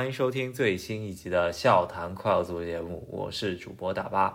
欢迎收听最新一集的笑谈快乐足球节目，我是主播大巴，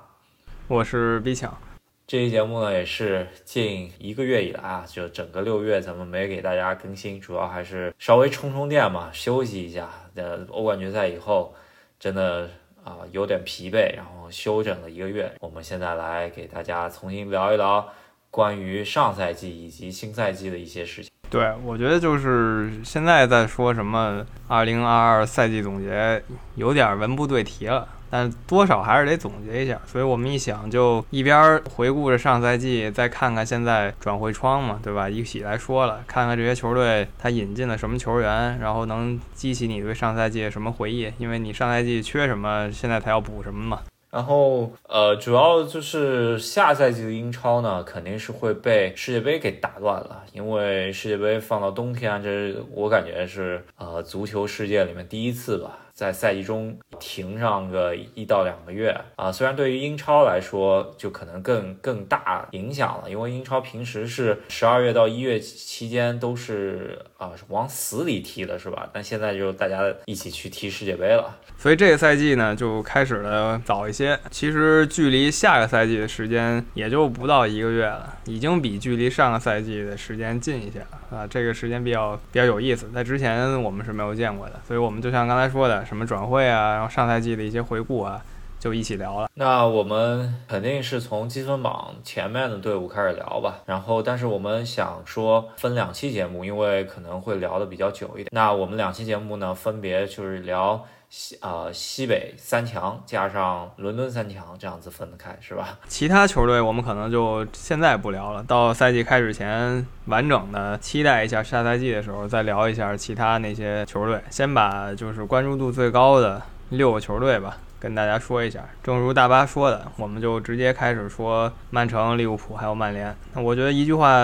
我是 B 强。这期节目呢，也是近一个月以来啊，就整个六月咱们没给大家更新，主要还是稍微充充电嘛，休息一下。呃，欧冠决赛以后，真的啊有点疲惫，然后休整了一个月。我们现在来给大家重新聊一聊关于上赛季以及新赛季的一些事情。对，我觉得就是现在在说什么二零二二赛季总结，有点文不对题了。但多少还是得总结一下，所以我们一想就一边回顾着上赛季，再看看现在转会窗嘛，对吧？一起来说了，看看这些球队他引进了什么球员，然后能激起你对上赛季什么回忆，因为你上赛季缺什么，现在他要补什么嘛。然后呃，主要就是下赛季的英超呢，肯定是会被世界杯给打乱了，因为世界杯放到冬天，这我感觉是呃足球世界里面第一次吧。在赛季中停上个一到两个月啊，虽然对于英超来说就可能更更大影响了，因为英超平时是十二月到一月期间都是啊往死里踢的，是吧？但现在就大家一起去踢世界杯了，所以这个赛季呢就开始的早一些。其实距离下个赛季的时间也就不到一个月了，已经比距离上个赛季的时间近一些了啊。这个时间比较比较有意思，在之前我们是没有见过的，所以我们就像刚才说的。什么转会啊，然后上赛季的一些回顾啊，就一起聊了。那我们肯定是从积分榜前面的队伍开始聊吧。然后，但是我们想说分两期节目，因为可能会聊的比较久一点。那我们两期节目呢，分别就是聊。西啊，西北三强加上伦敦三强，这样子分得开是吧？其他球队我们可能就现在不聊了，到赛季开始前完整的期待一下下赛季的时候再聊一下其他那些球队。先把就是关注度最高的六个球队吧，跟大家说一下。正如大巴说的，我们就直接开始说曼城、利物浦还有曼联。那我觉得一句话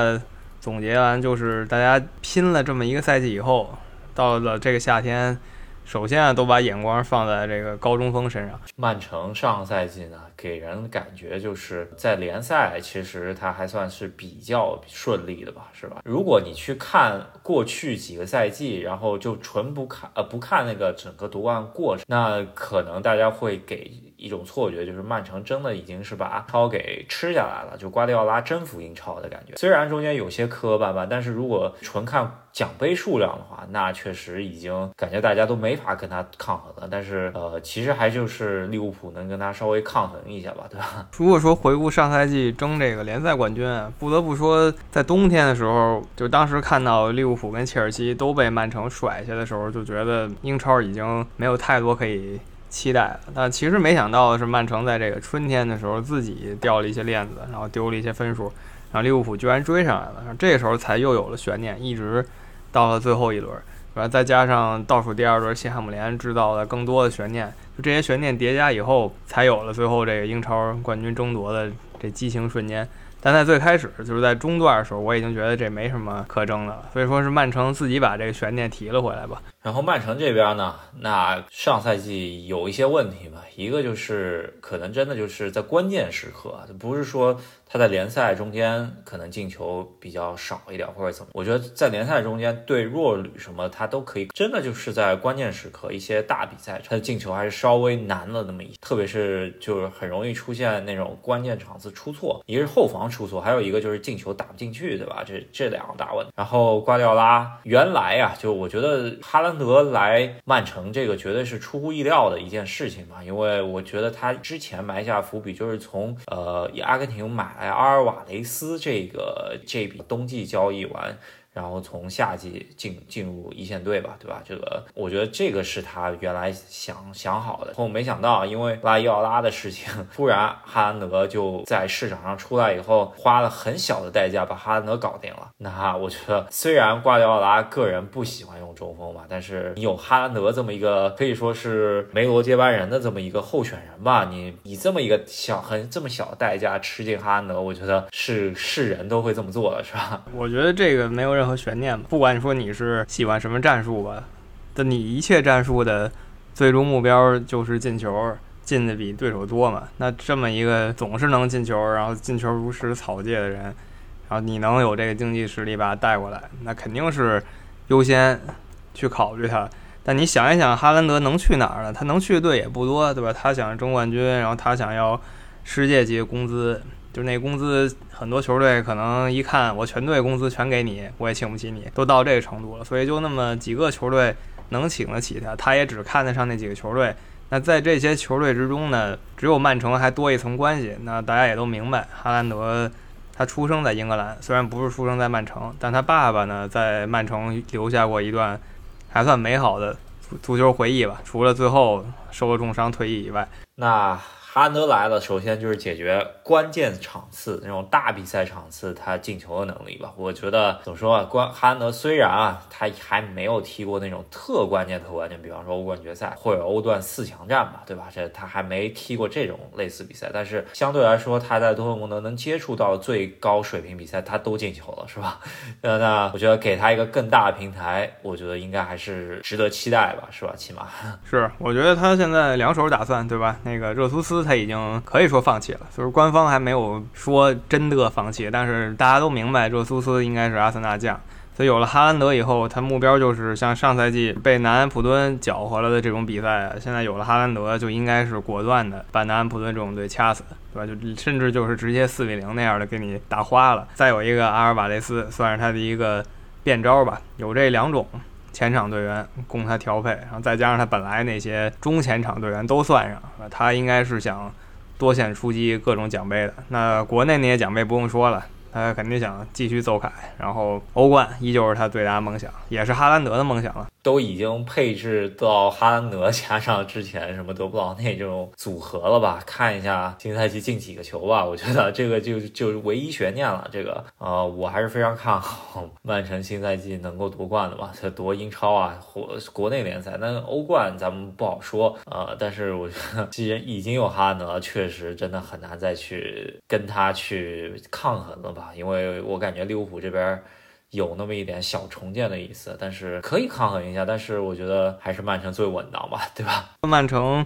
总结完就是，大家拼了这么一个赛季以后，到了这个夏天。首先啊，都把眼光放在这个高中锋身上。曼城上个赛季呢，给人感觉就是在联赛其实他还算是比较顺利的吧，是吧？如果你去看过去几个赛季，然后就纯不看呃不看那个整个夺冠过程，那可能大家会给一种错觉，就是曼城真的已经是把超给吃下来了，就瓜迪奥拉征服英超的感觉。虽然中间有些磕磕绊绊，但是如果纯看。奖杯数量的话，那确实已经感觉大家都没法跟他抗衡了。但是，呃，其实还就是利物浦能跟他稍微抗衡一下吧，对吧？如果说回顾上赛季争这个联赛冠军，不得不说，在冬天的时候，就当时看到利物浦跟切尔西都被曼城甩下的时候，就觉得英超已经没有太多可以期待了。但其实没想到的是，曼城在这个春天的时候自己掉了一些链子，然后丢了一些分数，然后利物浦居然追上来了，这时候才又有了悬念，一直。到了最后一轮，然后再加上倒数第二轮西汉姆联制造的更多的悬念，就这些悬念叠加以后，才有了最后这个英超冠军争夺的这激情瞬间。但在最开始，就是在中段的时候，我已经觉得这没什么可争的了，所以说是曼城自己把这个悬念提了回来吧。然后曼城这边呢，那上赛季有一些问题吧，一个就是可能真的就是在关键时刻，不是说。他在联赛中间可能进球比较少一点，或者怎么？我觉得在联赛中间对弱旅什么他都可以，真的就是在关键时刻一些大比赛，他的进球还是稍微难了那么一，特别是就是很容易出现那种关键场次出错，一个是后防出错，还有一个就是进球打不进去，对吧？这这两个大问题。然后瓜迪奥拉原来呀，就我觉得哈兰德来曼城这个绝对是出乎意料的一件事情嘛，因为我觉得他之前埋下伏笔就是从呃以阿根廷买。来，阿尔瓦雷斯这个这笔冬季交易完。然后从夏季进进入一线队吧，对吧？这个我觉得这个是他原来想想好的，后没想到因为拉伊奥拉的事情，突然哈兰德就在市场上出来以后，花了很小的代价把哈兰德搞定了。那我觉得虽然瓜迪奥拉个人不喜欢用中锋吧，但是你有哈兰德这么一个可以说是梅罗接班人的这么一个候选人吧，你以这么一个小很这么小的代价吃进哈兰德，我觉得是是人都会这么做的，是吧？我觉得这个没有任何悬念吧，不管你说你是喜欢什么战术吧，但你一切战术的最终目标就是进球，进的比对手多嘛。那这么一个总是能进球，然后进球如实草芥的人，然后你能有这个经济实力把他带过来，那肯定是优先去考虑他。但你想一想，哈兰德能去哪儿呢？他能去的队也不多，对吧？他想争冠军，然后他想要世界级工资，就那工资，很多球队可能一看我全队工资全给你，我也请不起你，都到这个程度了。所以就那么几个球队能请得起他，他也只看得上那几个球队。那在这些球队之中呢，只有曼城还多一层关系。那大家也都明白，哈兰德他出生在英格兰，虽然不是出生在曼城，但他爸爸呢在曼城留下过一段。还算美好的足球回忆吧，除了最后受了重伤退役以外，那。哈兰德来了，首先就是解决关键场次那种大比赛场次他进球的能力吧。我觉得怎么说啊，关哈兰德虽然啊他还没有踢过那种特关键、特关键，比方说欧冠决赛或者欧冠四强战吧，对吧？这他还没踢过这种类似比赛，但是相对来说他在多特蒙德能接触到最高水平比赛，他都进球了，是吧？那 那我觉得给他一个更大的平台，我觉得应该还是值得期待吧，是吧？起码是，我觉得他现在两手打算，对吧？那个热苏斯。他已经可以说放弃了，就是官方还没有说真的放弃，但是大家都明白热苏斯应该是阿森纳将，所以有了哈兰德以后，他目标就是像上赛季被南安普敦搅和了的这种比赛，现在有了哈兰德就应该是果断的把南安普敦这种队掐死，对吧？就甚至就是直接四比零那样的给你打花了。再有一个阿尔瓦雷斯，算是他的一个变招吧，有这两种。前场队员供他调配，然后再加上他本来那些中前场队员都算上，他应该是想多线出击各种奖杯的。那国内那些奖杯不用说了。他肯定想继续奏凯，然后欧冠依旧是他最大的梦想，也是哈兰德的梦想了。都已经配置到哈兰德加上之前什么德布劳内这种组合了吧？看一下新赛季进几个球吧。我觉得这个就就是唯一悬念了。这个呃，我还是非常看好曼城新赛季能够夺冠的吧。他夺英超啊，或国内联赛，那欧冠咱们不好说呃，但是我觉得既然已经有哈兰德，确实真的很难再去跟他去抗衡了吧。啊，因为我感觉利物浦这边有那么一点小重建的意思，但是可以抗衡一下。但是我觉得还是曼城最稳当吧，对吧？曼城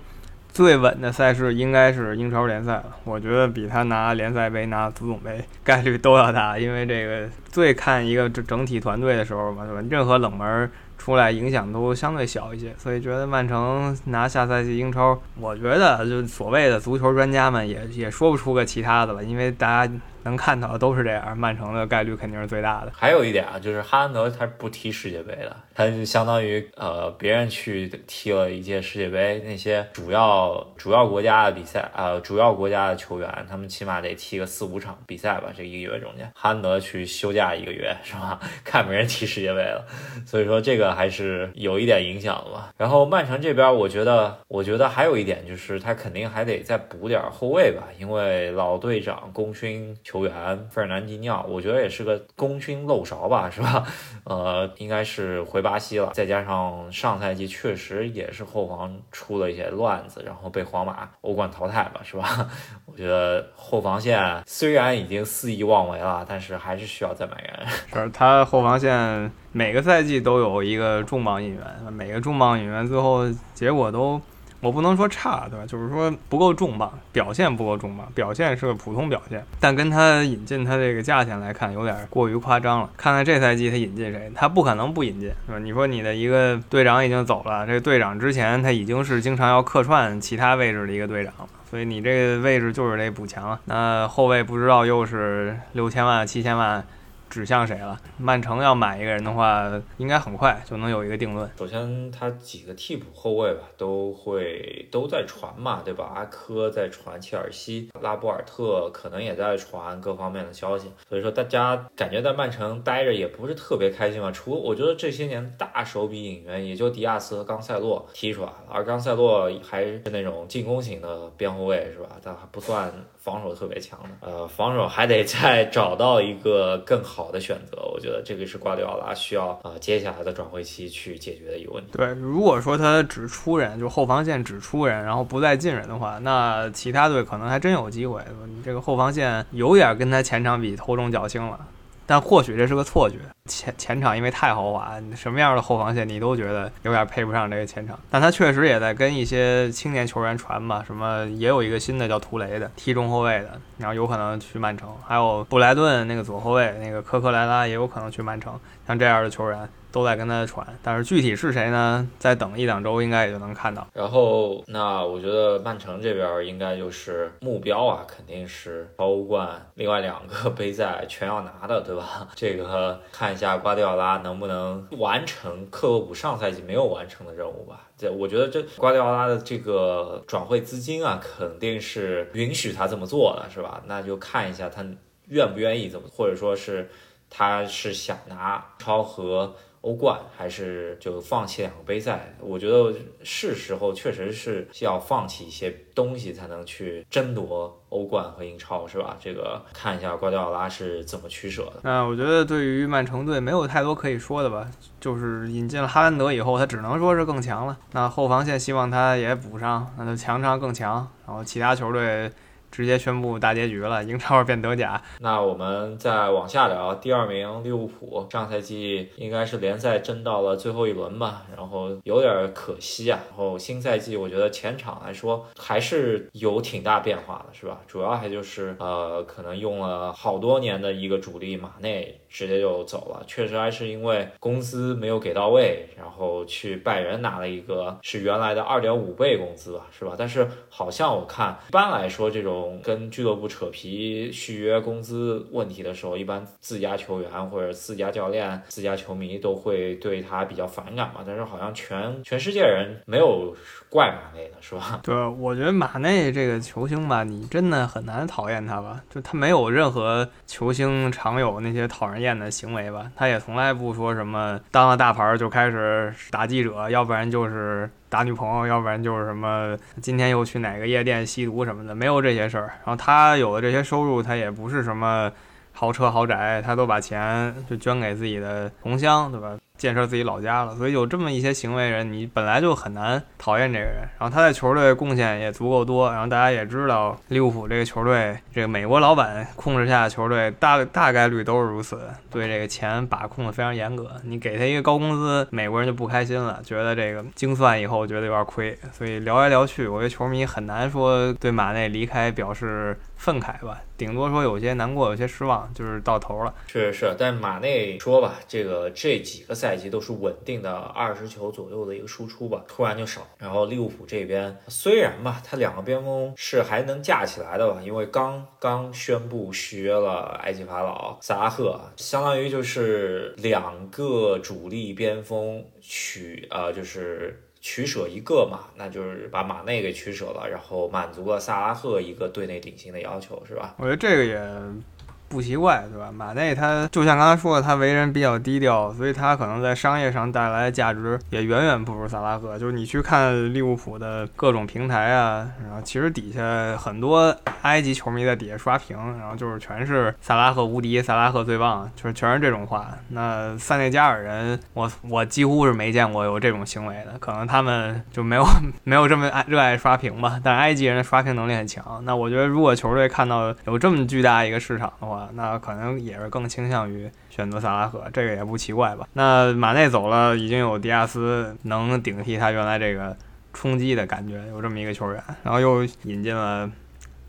最稳的赛事应该是英超联赛了，我觉得比他拿联赛杯、拿足总杯概率都要大。因为这个最看一个整整体团队的时候嘛，对吧？任何冷门出来影响都相对小一些，所以觉得曼城拿下赛季英超，我觉得就所谓的足球专家们也也说不出个其他的了，因为大家。能看到的都是这样，曼城的概率肯定是最大的。还有一点啊，就是哈兰德他不踢世界杯的，他就相当于呃别人去踢了一届世界杯，那些主要主要国家的比赛呃主要国家的球员，他们起码得踢个四五场比赛吧，这一个月中间，哈兰德去休假一个月是吧？看没人踢世界杯了，所以说这个还是有一点影响的吧。然后曼城这边，我觉得我觉得还有一点就是他肯定还得再补点后卫吧，因为老队长功勋。球员费尔南迪尼奥，我觉得也是个功勋漏勺吧，是吧？呃，应该是回巴西了。再加上上赛季确实也是后防出了一些乱子，然后被皇马欧冠淘汰吧，是吧？我觉得后防线虽然已经肆意妄为了，但是还是需要再买人。是他后防线每个赛季都有一个重磅引援，每个重磅引援最后结果都。我不能说差，对吧？就是说不够重磅，表现不够重磅，表现是个普通表现。但跟他引进他这个价钱来看，有点过于夸张了。看看这赛季他引进谁，他不可能不引进，是吧？你说你的一个队长已经走了，这个队长之前他已经是经常要客串其他位置的一个队长了，所以你这个位置就是得补强。那后卫不知道又是六千万、七千万。指向谁了？曼城要买一个人的话，应该很快就能有一个定论。首先，他几个替补后卫吧，都会都在传嘛，对吧？阿科在传切尔西，拉波尔特可能也在传各方面的消息。所以说，大家感觉在曼城待着也不是特别开心嘛。除我觉得这些年大手笔引援，也就迪亚斯和冈塞洛踢出来了，而冈塞洛还是那种进攻型的边后卫，是吧？他还不算。防守特别强的，呃，防守还得再找到一个更好的选择。我觉得这个是瓜迪奥拉需要啊接下来的转会期去解决的一个问题。对，如果说他只出人，就后防线只出人，然后不再进人的话，那其他队可能还真有机会。你这个后防线有点跟他前场比头重脚轻了。但或许这是个错觉，前前场因为太豪华，什么样的后防线你都觉得有点配不上这个前场。但他确实也在跟一些青年球员传吧，什么也有一个新的叫图雷的踢中后卫的，然后有可能去曼城，还有布莱顿那个左后卫那个科克莱拉也有可能去曼城，像这样的球员。都在跟他传。但是具体是谁呢？再等一两周，应该也就能看到。然后，那我觉得曼城这边应该就是目标啊，肯定是欧冠，另外两个杯赛全要拿的，对吧？这个看一下瓜迪奥拉能不能完成克洛普上赛季没有完成的任务吧。这我觉得这瓜迪奥拉的这个转会资金啊，肯定是允许他这么做的，是吧？那就看一下他愿不愿意这么，或者说是他是想拿超和。欧冠还是就放弃两个杯赛？我觉得是时候，确实是要放弃一些东西，才能去争夺欧冠和英超，是吧？这个看一下瓜迪奥拉是怎么取舍的。那我觉得对于曼城队没有太多可以说的吧，就是引进了哈兰德以后，他只能说是更强了。那后防线希望他也补上，那就强上更强。然后其他球队。直接宣布大结局了，英超变德甲。那我们再往下聊，第二名利物浦，上赛季应该是联赛争到了最后一轮吧，然后有点可惜啊。然后新赛季我觉得前场来说还是有挺大变化的，是吧？主要还就是呃，可能用了好多年的一个主力马内。直接就走了，确实还是因为工资没有给到位，然后去拜仁拿了一个是原来的二点五倍工资吧，是吧？但是好像我看一般来说，这种跟俱乐部扯皮续约工资问题的时候，一般自家球员或者自家教练、自家球迷都会对他比较反感嘛。但是好像全全世界人没有怪马内的是吧？对，我觉得马内这个球星吧，你真的很难讨厌他吧？就他没有任何球星常有那些讨人厌。店的行为吧，他也从来不说什么当了大牌就开始打记者，要不然就是打女朋友，要不然就是什么今天又去哪个夜店吸毒什么的，没有这些事儿。然后他有的这些收入，他也不是什么豪车豪宅，他都把钱就捐给自己的同乡，对吧？建设自己老家了，所以有这么一些行为人，你本来就很难讨厌这个人。然后他在球队贡献也足够多，然后大家也知道利物浦这个球队，这个美国老板控制下的球队大大概率都是如此，对这个钱把控的非常严格。你给他一个高工资，美国人就不开心了，觉得这个精算以后觉得有点亏。所以聊来聊去，我觉得球迷很难说对马内离开表示愤慨吧，顶多说有些难过，有些失望，就是到头了。确实是，但马内说吧，这个这几个赛。赛季都是稳定的二十球左右的一个输出吧，突然就少。然后利物浦这边虽然吧，他两个边锋是还能架起来的吧，因为刚刚宣布续约了埃及法老萨拉赫，相当于就是两个主力边锋取呃就是取舍一个嘛，那就是把马内给取舍了，然后满足了萨拉赫一个队内顶薪的要求，是吧？我觉得这个也。不奇怪，对吧？马内他就像刚才说的，他为人比较低调，所以他可能在商业上带来的价值也远远不如萨拉赫。就是你去看利物浦的各种平台啊，然后其实底下很多埃及球迷在底下刷屏，然后就是全是萨拉赫无敌，萨拉赫最棒，就是全是这种话。那塞内加尔人，我我几乎是没见过有这种行为的，可能他们就没有 没有这么爱热爱刷屏吧。但埃及人的刷屏能力很强。那我觉得如果球队看到有这么巨大一个市场的话，那可能也是更倾向于选择萨拉赫，这个也不奇怪吧？那马内走了，已经有迪亚斯能顶替他原来这个冲击的感觉，有这么一个球员，然后又引进了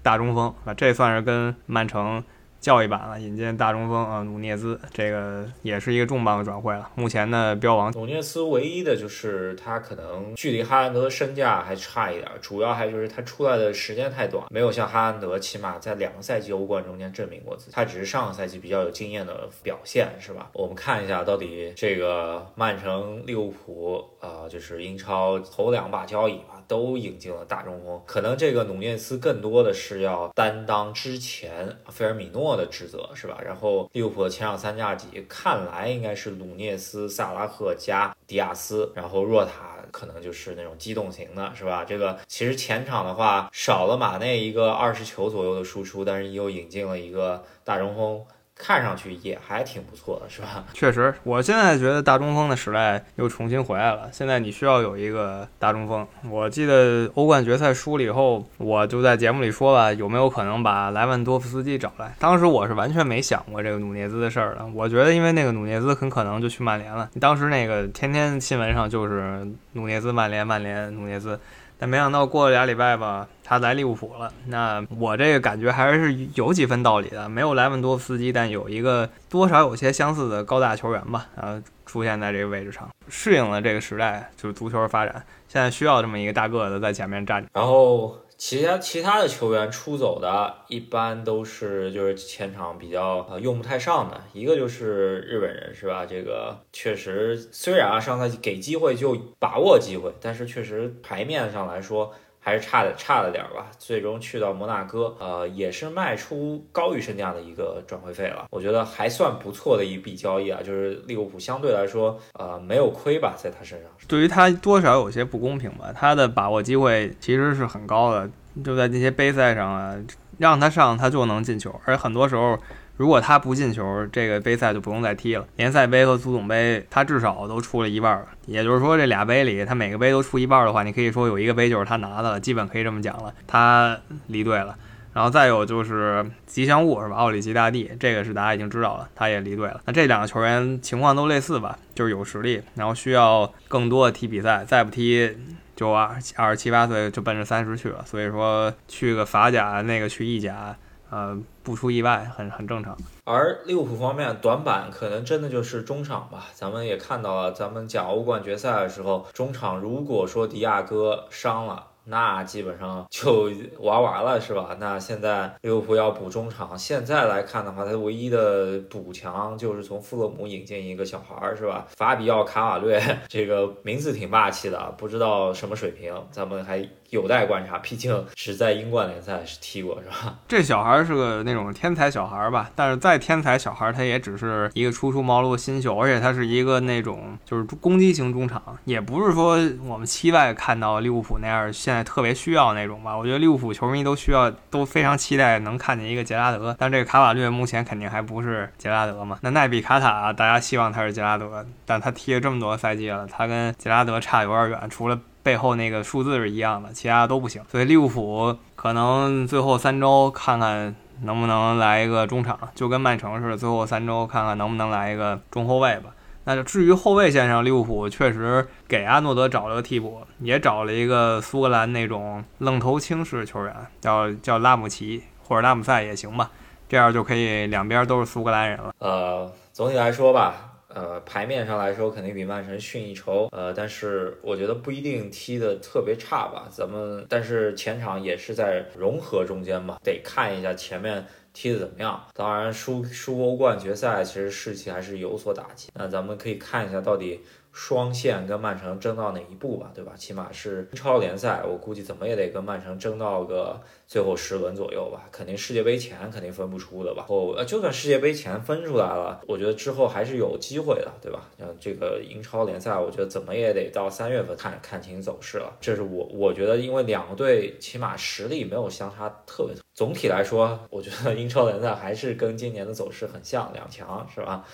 大中锋，啊，这算是跟曼城。教育版了，引进大中锋啊，努涅兹，这个也是一个重磅的转会了。目前的标王努涅兹唯一的就是他可能距离哈兰德身价还差一点，主要还就是他出来的时间太短，没有像哈兰德起码在两个赛季欧冠中间证明过自己。他只是上个赛季比较有经验的表现，是吧？我们看一下到底这个曼城、利物浦啊，就是英超头两把交椅吧。都引进了大中锋，可能这个努涅斯更多的是要担当之前菲尔米诺的职责，是吧？然后利物浦的前场三架戟看来应该是努涅斯、萨拉赫加迪亚斯，然后若塔可能就是那种机动型的，是吧？这个其实前场的话少了马内一个二十球左右的输出，但是又引进了一个大中锋。看上去也还挺不错的，是吧？确实，我现在觉得大中锋的时代又重新回来了。现在你需要有一个大中锋。我记得欧冠决赛输了以后，我就在节目里说吧，有没有可能把莱万多夫斯基找来？当时我是完全没想过这个努涅兹的事儿的。我觉得，因为那个努涅兹很可能就去曼联了。当时那个天天新闻上就是努涅兹曼联，曼联努涅兹。但没想到过了俩礼拜吧，他来利物浦了。那我这个感觉还是有几分道理的，没有莱万多夫斯基，但有一个多少有些相似的高大球员吧，然后，出现在这个位置上，适应了这个时代，就是足球发展，现在需要这么一个大个子在前面站着。然后。其他其他的球员出走的，一般都是就是前场比较呃用不太上的，一个就是日本人是吧？这个确实虽然啊上赛季给机会就把握机会，但是确实牌面上来说。还是差的差了点儿吧，最终去到摩纳哥，呃，也是卖出高于身价的一个转会费了，我觉得还算不错的一笔交易啊，就是利物浦相对来说，呃，没有亏吧，在他身上。对于他多少有些不公平吧，他的把握机会其实是很高的，就在这些杯赛上啊，让他上他就能进球，而很多时候。如果他不进球，这个杯赛就不用再踢了。联赛杯和足总杯，他至少都出了一半了。也就是说，这俩杯里，他每个杯都出一半的话，你可以说有一个杯就是他拿的了，基本可以这么讲了。他离队了，然后再有就是吉祥物是吧？奥里吉大帝，这个是大家已经知道了，他也离队了。那这两个球员情况都类似吧，就是有实力，然后需要更多的踢比赛，再不踢就二二十七八岁就奔着三十去了。所以说去个法甲，那个去意甲。呃，不出意外，很很正常。而利物浦方面短板可能真的就是中场吧。咱们也看到了，咱们讲欧冠决赛的时候，中场如果说迪亚哥伤了。那基本上就玩完了，是吧？那现在利物浦要补中场，现在来看的话，他唯一的补强就是从富勒姆引进一个小孩儿，是吧？法比奥·卡瓦略，这个名字挺霸气的，不知道什么水平，咱们还有待观察。毕竟只在英冠联赛是踢过，是吧？这小孩是个那种天才小孩吧？但是再天才小孩，他也只是一个初出茅庐的新秀，而且他是一个那种就是攻击型中场，也不是说我们期待看到利物浦那样现在。特别需要那种吧，我觉得利物浦球迷都需要，都非常期待能看见一个杰拉德，但这个卡瓦略目前肯定还不是杰拉德嘛。那奈比卡塔，大家希望他是杰拉德，但他踢了这么多赛季了，他跟杰拉德差有点远，除了背后那个数字是一样的，其他都不行。所以利物浦可能最后三周看看能不能来一个中场，就跟曼城似的，最后三周看看能不能来一个中后卫吧。那就至于后卫线上，利物浦确实给阿诺德找了个替补，也找了一个苏格兰那种愣头青式球员，叫叫拉姆齐或者拉姆塞也行吧，这样就可以两边都是苏格兰人了。呃，总体来说吧，呃，牌面上来说肯定比曼城逊一筹，呃，但是我觉得不一定踢得特别差吧。咱们但是前场也是在融合中间嘛，得看一下前面。踢得怎么样？当然，输输欧冠决赛，其实士气还是有所打击。那咱们可以看一下，到底双线跟曼城争到哪一步吧，对吧？起码是英超联赛，我估计怎么也得跟曼城争到个。最后十轮左右吧，肯定世界杯前肯定分不出的吧。后呃，就算世界杯前分出来了，我觉得之后还是有机会的，对吧？像这个英超联赛，我觉得怎么也得到三月份看看清走势了。这是我我觉得，因为两个队起码实力没有相差特别。总体来说，我觉得英超联赛还是跟今年的走势很像，两强是吧？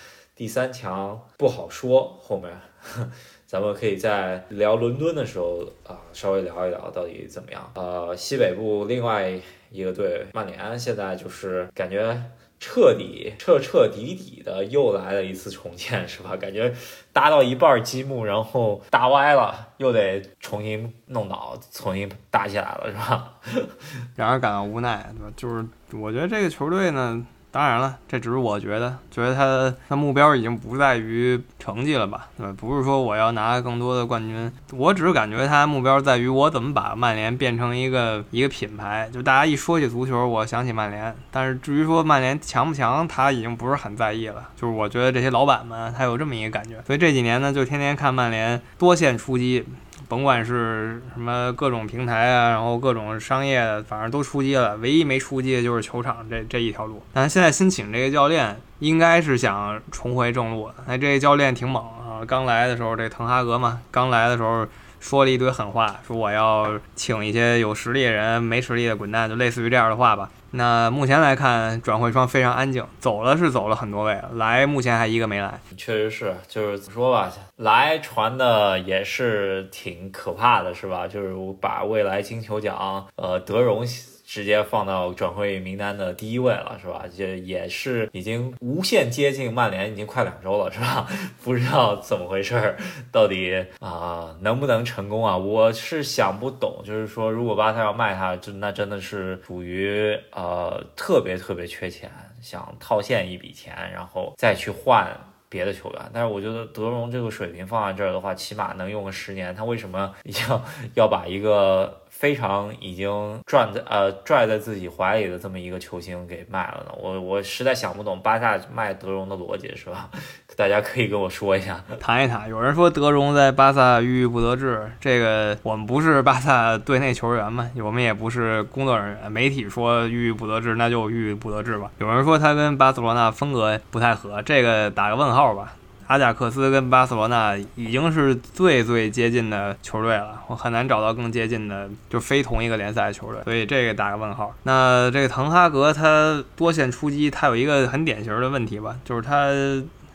第三强不好说，后面。咱们可以在聊伦敦的时候啊，稍微聊一聊到底怎么样。呃，西北部另外一个队曼联现在就是感觉彻底彻彻底底的又来了一次重建，是吧？感觉搭到一半积木，然后搭歪了，又得重新弄倒，重新搭起来了，是吧？让人感到无奈，对吧？就是我觉得这个球队呢。当然了，这只是我觉得，觉得他他目标已经不在于成绩了吧？对吧？不是说我要拿更多的冠军，我只是感觉他目标在于我怎么把曼联变成一个一个品牌。就大家一说起足球，我想起曼联，但是至于说曼联强不强，他已经不是很在意了。就是我觉得这些老板们他有这么一个感觉，所以这几年呢，就天天看曼联多线出击。甭管是什么各种平台啊，然后各种商业，反正都出击了。唯一没出击的就是球场这这一条路。但现在新请这个教练，应该是想重回正路。那这个教练挺猛啊！刚来的时候，这滕哈格嘛，刚来的时候说了一堆狠话，说我要请一些有实力的人，没实力的滚蛋，就类似于这样的话吧。那目前来看，转会窗非常安静，走了是走了很多位，来目前还一个没来。确实是，就是怎么说吧，来传的也是挺可怕的，是吧？就是把未来金球奖，呃，德容。直接放到转会名单的第一位了，是吧？这也是已经无限接近曼联，已经快两周了，是吧？不知道怎么回事儿，到底啊能不能成功啊？我是想不懂，就是说如果巴萨要卖他，就那真的是属于呃特别特别缺钱，想套现一笔钱，然后再去换别的球员。但是我觉得德容这个水平放在这儿的话，起码能用个十年。他为什么要要把一个？非常已经拽在呃拽在自己怀里的这么一个球星给卖了呢？我我实在想不懂巴萨卖德容的逻辑是吧？大家可以跟我说一下，谈一谈。有人说德容在巴萨郁郁不得志，这个我们不是巴萨队内球员嘛，我们也不是工作人员。媒体说郁郁不得志，那就郁郁不得志吧。有人说他跟巴塞罗那风格不太合，这个打个问号吧。阿贾克斯跟巴塞罗那已经是最最接近的球队了，我很难找到更接近的，就非同一个联赛的球队，所以这个打个问号。那这个滕哈格他多线出击，他有一个很典型的问题吧，就是他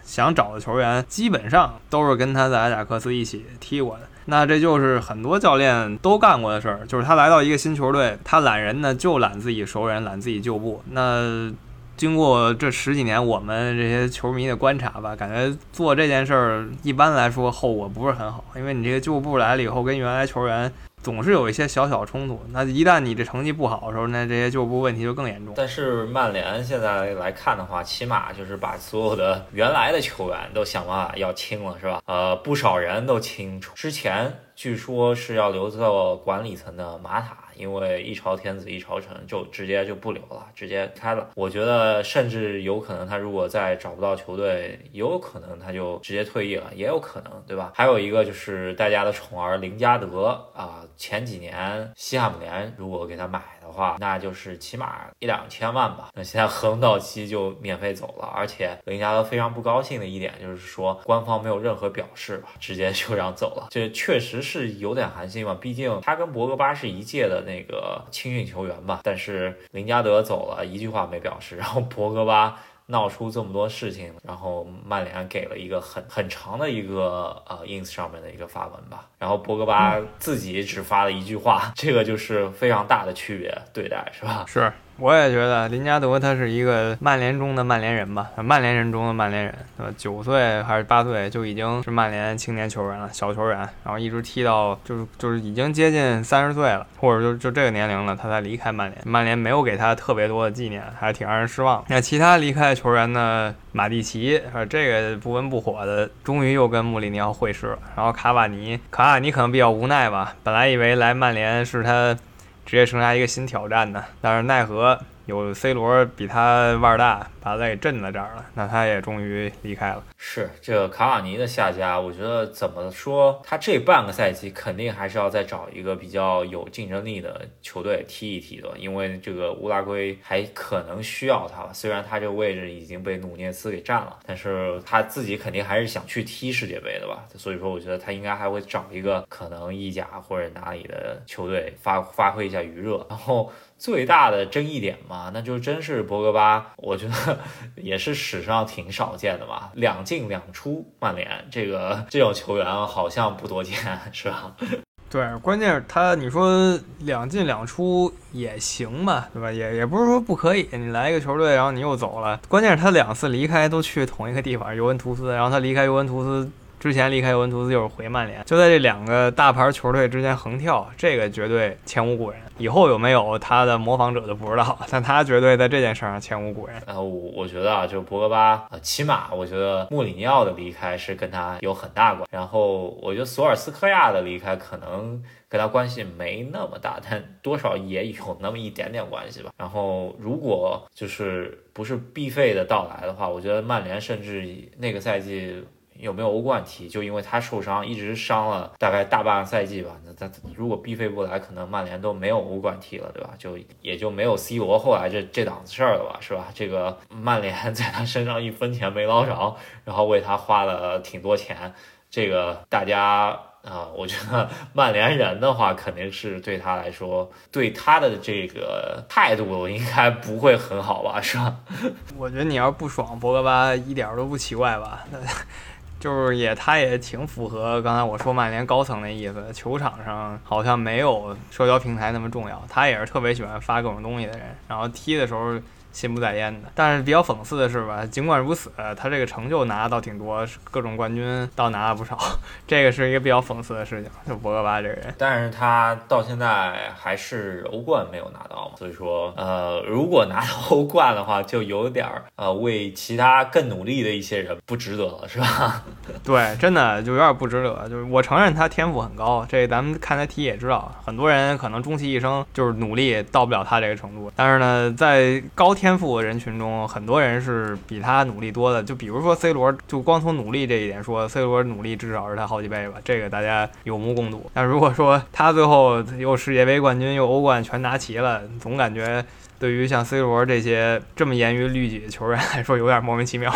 想找的球员基本上都是跟他在阿贾克斯一起踢过的，那这就是很多教练都干过的事儿，就是他来到一个新球队，他揽人呢就揽自己熟人，揽自己旧部，那。经过这十几年，我们这些球迷的观察吧，感觉做这件事儿一般来说后果不是很好，因为你这个旧部来了以后，跟原来球员总是有一些小小冲突。那一旦你这成绩不好的时候，那这些旧部问题就更严重。但是曼联现在来看的话，起码就是把所有的原来的球员都想办法要清了，是吧？呃，不少人都清楚，之前据说是要留作管理层的马塔。因为一朝天子一朝臣，就直接就不留了，直接开了。我觉得甚至有可能，他如果再找不到球队，也有可能他就直接退役了，也有可能，对吧？还有一个就是大家的宠儿林加德啊，前几年西汉姆联如果给他买。的话，那就是起码一两千万吧。那现在合同到期就免费走了，而且林加德非常不高兴的一点就是说，官方没有任何表示吧，直接就让走了。这确实是有点寒心嘛，毕竟他跟博格巴是一届的那个青训球员嘛。但是林加德走了一句话没表示，然后博格巴。闹出这么多事情，然后曼联给了一个很很长的一个呃 ins 上面的一个发文吧，然后博格巴自己只发了一句话，这个就是非常大的区别对待，是吧？是。我也觉得林加德他是一个曼联中的曼联人吧，曼联人中的曼联人，对吧？九岁还是八岁就已经是曼联青年球员了，小球员，然后一直踢到就是就是已经接近三十岁了，或者就就这个年龄了，他才离开曼联。曼联没有给他特别多的纪念，还挺让人失望。那其他离开的球员呢？马蒂奇，啊，这个不温不火的，终于又跟穆里尼奥会师了。然后卡瓦尼，卡瓦尼可能比较无奈吧，本来以为来曼联是他。职业生涯一个新挑战呢，但是奈何有 C 罗比他腕儿大，把他给震在这儿了，那他也终于离开了。是这个卡瓦尼的下家，我觉得怎么说，他这半个赛季肯定还是要再找一个比较有竞争力的球队踢一踢的，因为这个乌拉圭还可能需要他。虽然他这个位置已经被努涅斯给占了，但是他自己肯定还是想去踢世界杯的吧。所以说，我觉得他应该还会找一个可能意甲或者哪里的球队发发挥一下余热，然后。最大的争议点嘛，那就真是博格巴，我觉得 也是史上挺少见的嘛，两进两出，曼联这个这种球员好像不多见，是吧？对，关键是他，你说两进两出也行吧，对吧？也也不是说不可以，你来一个球队，然后你又走了，关键是他两次离开都去同一个地方，尤文图斯，然后他离开尤文图斯。之前离开尤文图斯又是回曼联，就在这两个大牌球队之间横跳，这个绝对前无古人。以后有没有他的模仿者就不知道，但他绝对在这件事上前无古人。呃，我我觉得啊，就博格巴，呃，起码我觉得穆里尼奥的离开是跟他有很大关。然后我觉得索尔斯克亚的离开可能跟他关系没那么大，但多少也有那么一点点关系吧。然后如果就是不是必费的到来的话，我觉得曼联甚至那个赛季。有没有欧冠踢？就因为他受伤，一直伤了大概大半个赛季吧。那他如果 B 费不来，可能曼联都没有欧冠踢了，对吧？就也就没有 C 罗后来这这档子事儿了吧，是吧？这个曼联在他身上一分钱没捞着，然后为他花了挺多钱，这个大家啊，我觉得曼联人的话肯定是对他来说，对他的这个态度应该不会很好吧，是吧？我觉得你要不爽博格巴一点都不奇怪吧？就是也，他也挺符合刚才我说曼联高层那意思。球场上好像没有社交平台那么重要，他也是特别喜欢发各种东西的人。然后踢的时候。心不在焉的，但是比较讽刺的是吧？尽管如此，他这个成就拿的倒挺多，各种冠军倒拿了不少，这个是一个比较讽刺的事情。就博格巴这个人，但是他到现在还是欧冠没有拿到嘛，所以说，呃，如果拿到欧冠的话，就有点儿呃为其他更努力的一些人不值得了，是吧？对，真的就有点不值得。就是我承认他天赋很高，这咱们看他踢也知道，很多人可能终其一生就是努力到不了他这个程度，但是呢，在高天。赋人群中，很多人是比他努力多的。就比如说 C 罗，就光从努力这一点说，C 罗努力至少是他好几倍吧，这个大家有目共睹。但如果说他最后又世界杯冠军又欧冠全拿齐了，总感觉。对于像 C 罗这些这么严于律己的球员来说，有点莫名其妙。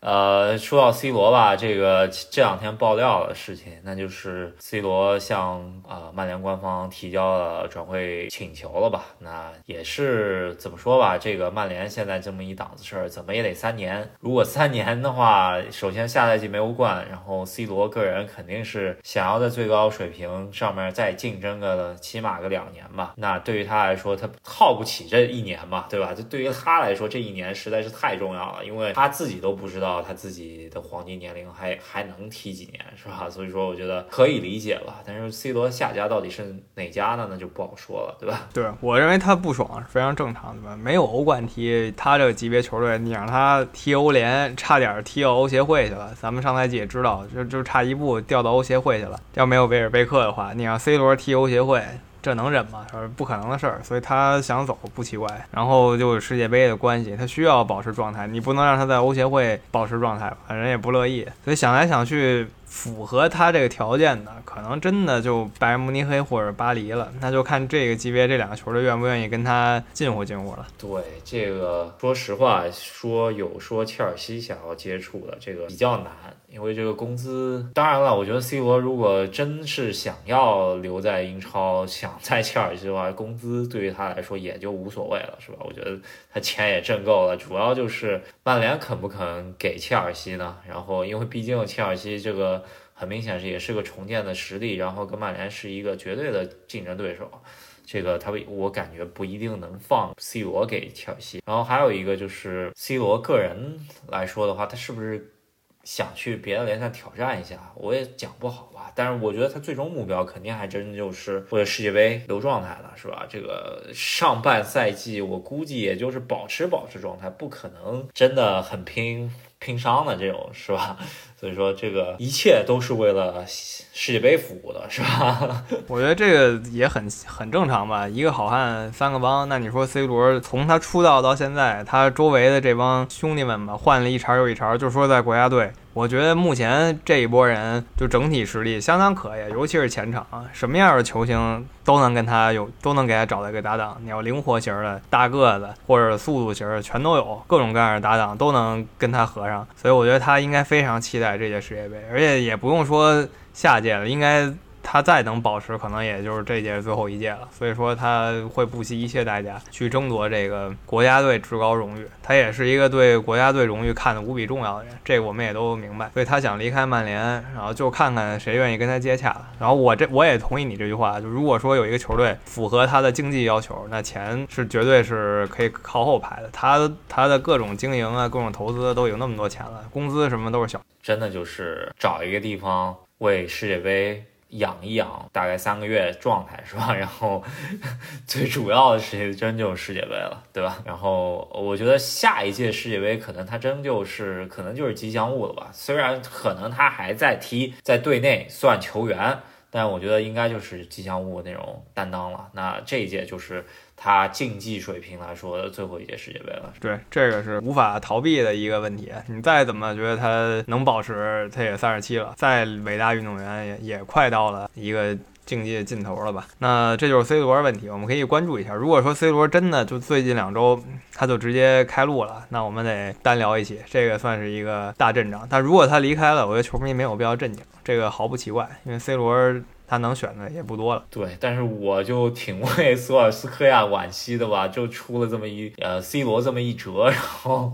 呃，说到 C 罗吧，这个这两天爆料的事情，那就是 C 罗向啊曼联官方提交了转会请求了吧？那也是怎么说吧？这个曼联现在这么一档子事儿，怎么也得三年。如果三年的话，首先下赛季没欧冠，然后 C 罗个人肯定是想要在最高水平上面再竞争个起码个两年吧。那对于他来说，他耗不起这。一年嘛，对吧？这对于他来说，这一年实在是太重要了，因为他自己都不知道到他自己的黄金年龄还还能踢几年，是吧？所以说，我觉得可以理解吧。但是 C 罗下家到底是哪家呢？那就不好说了，对吧？对我认为他不爽是非常正常的吧。没有欧冠踢，他这个级别球队，你让他踢欧联，差点踢到欧协会去了。咱们上赛季也知道，就就差一步掉到欧协会去了。要没有维尔贝克的话，你让 C 罗踢欧协会。这能忍吗？说不可能的事儿，所以他想走不奇怪。然后就是世界杯的关系，他需要保持状态，你不能让他在欧协会保持状态吧？人也不乐意。所以想来想去，符合他这个条件的，可能真的就拜仁慕尼黑或者巴黎了。那就看这个级别这两个球队愿不愿意跟他近乎近乎了。对这个，说实话，说有说切尔西想要接触的，这个比较难。因为这个工资，当然了，我觉得 C 罗如果真是想要留在英超，想在切尔西的话，工资对于他来说也就无所谓了，是吧？我觉得他钱也挣够了，主要就是曼联肯不肯给切尔西呢？然后，因为毕竟切尔西这个很明显是也是个重建的实力，然后跟曼联是一个绝对的竞争对手，这个他我感觉不一定能放 C 罗给切尔西。然后还有一个就是 C 罗个人来说的话，他是不是？想去别的联赛挑战一下，我也讲不好吧。但是我觉得他最终目标肯定还真就是为了世界杯留状态了，是吧？这个上半赛季我估计也就是保持保持状态，不可能真的很拼拼伤的这种，是吧？所以说这个一切都是为了世界杯服务的，是吧？我觉得这个也很很正常吧。一个好汉三个帮，那你说 C 罗从他出道到现在，他周围的这帮兄弟们吧，换了一茬又一茬，就说在国家队。我觉得目前这一波人就整体实力相当可以，尤其是前场，什么样的球星都能跟他有，都能给他找到一个搭档。你要灵活型的、大个子或者速度型的，全都有，各种各样的搭档都能跟他合上。所以我觉得他应该非常期待这届世界杯，而且也不用说下届了，应该。他再能保持，可能也就是这届最后一届了。所以说他会不惜一切代价去争夺这个国家队至高荣誉。他也是一个对国家队荣誉看得无比重要的人，这个我们也都明白。所以他想离开曼联，然后就看看谁愿意跟他接洽。然后我这我也同意你这句话，就如果说有一个球队符合他的经济要求，那钱是绝对是可以靠后排的。他他的各种经营啊，各种投资都有那么多钱了，工资什么都是小，真的就是找一个地方为世界杯。养一养，大概三个月状态是吧？然后 最主要的事情真就是世界杯了，对吧？然后我觉得下一届世界杯可能他真就是可能就是吉祥物了吧？虽然可能他还在踢，在队内算球员，但我觉得应该就是吉祥物那种担当了。那这一届就是。他竞技水平来说，最后一届世界杯了。对，这个是无法逃避的一个问题。你再怎么觉得他能保持，他也三十七了，再伟大运动员也也快到了一个竞技的尽头了吧？那这就是 C 罗的问题，我们可以关注一下。如果说 C 罗真的就最近两周他就直接开路了，那我们得单聊一起，这个算是一个大阵仗。但如果他离开了，我觉得球迷没有必要震惊，这个毫不奇怪，因为 C 罗。他能选的也不多了，对，但是我就挺为索尔斯克亚惋惜的吧，就出了这么一呃 C 罗这么一折，然后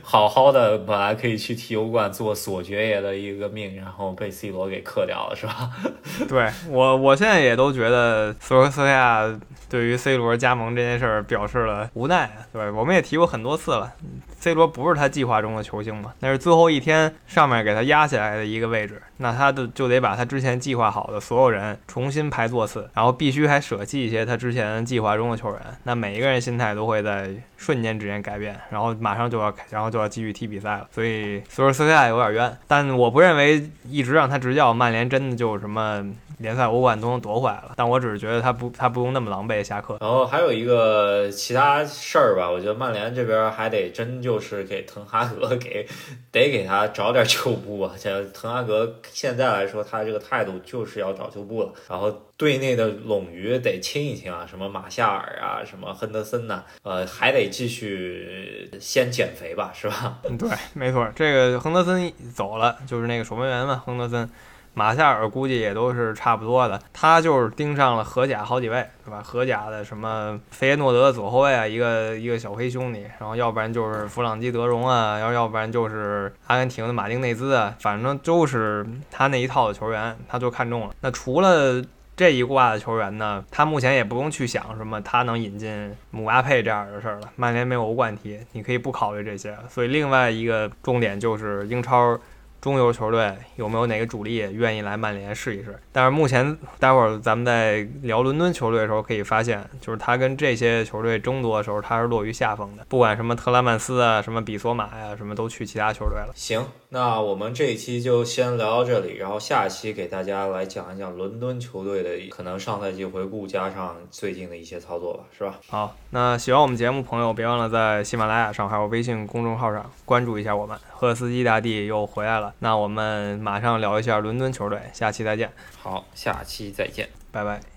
好好的本来可以去踢欧冠做索爵爷的一个命，然后被 C 罗给克掉了，是吧？对我，我现在也都觉得索尔斯克亚对于 C 罗加盟这件事儿表示了无奈，对，我们也提过很多次了。C 罗不是他计划中的球星嘛？那是最后一天上面给他压下来的一个位置，那他的就得把他之前计划好的所有人重新排座次，然后必须还舍弃一些他之前计划中的球员。那每一个人心态都会在瞬间之间改变，然后马上就要，然后就要继续踢比赛了。所以索尔斯克亚有点冤，但我不认为一直让他执教，曼联真的就什么。联赛、欧冠都能夺回来了，但我只是觉得他不，他不用那么狼狈下课。然后还有一个其他事儿吧，我觉得曼联这边还得真就是给滕哈格给得给他找点旧部啊。像滕哈格现在来说，他这个态度就是要找旧部了。然后队内的冗余得清一清啊，什么马夏尔啊，什么亨德森呐，呃，还得继续先减肥吧，是吧？对，没错，这个亨德森走了，就是那个守门员嘛，亨德森。马夏尔估计也都是差不多的，他就是盯上了荷甲好几位，对吧？荷甲的什么费耶诺德的左后卫啊，一个一个小黑兄弟，然后要不然就是弗朗基德容啊，要要不然就是阿根廷的马丁内兹啊，反正都是他那一套的球员，他就看中了。那除了这一挂的球员呢，他目前也不用去想什么他能引进姆巴佩这样的事儿了。曼联没有欧冠踢，你可以不考虑这些。所以另外一个重点就是英超。中游球队有没有哪个主力愿意来曼联试一试？但是目前，待会儿咱们在聊伦敦球队的时候，可以发现，就是他跟这些球队争夺的时候，他是落于下风的。不管什么特拉曼斯啊，什么比索马呀，什么都去其他球队了。行，那我们这一期就先聊到这里，然后下期给大家来讲一讲伦敦球队的可能上赛季回顾，加上最近的一些操作吧，是吧？好，那喜欢我们节目朋友，别忘了在喜马拉雅上还有微信公众号上关注一下我们。赫斯基大帝又回来了。那我们马上聊一下伦敦球队，下期再见。好，下期再见，拜拜。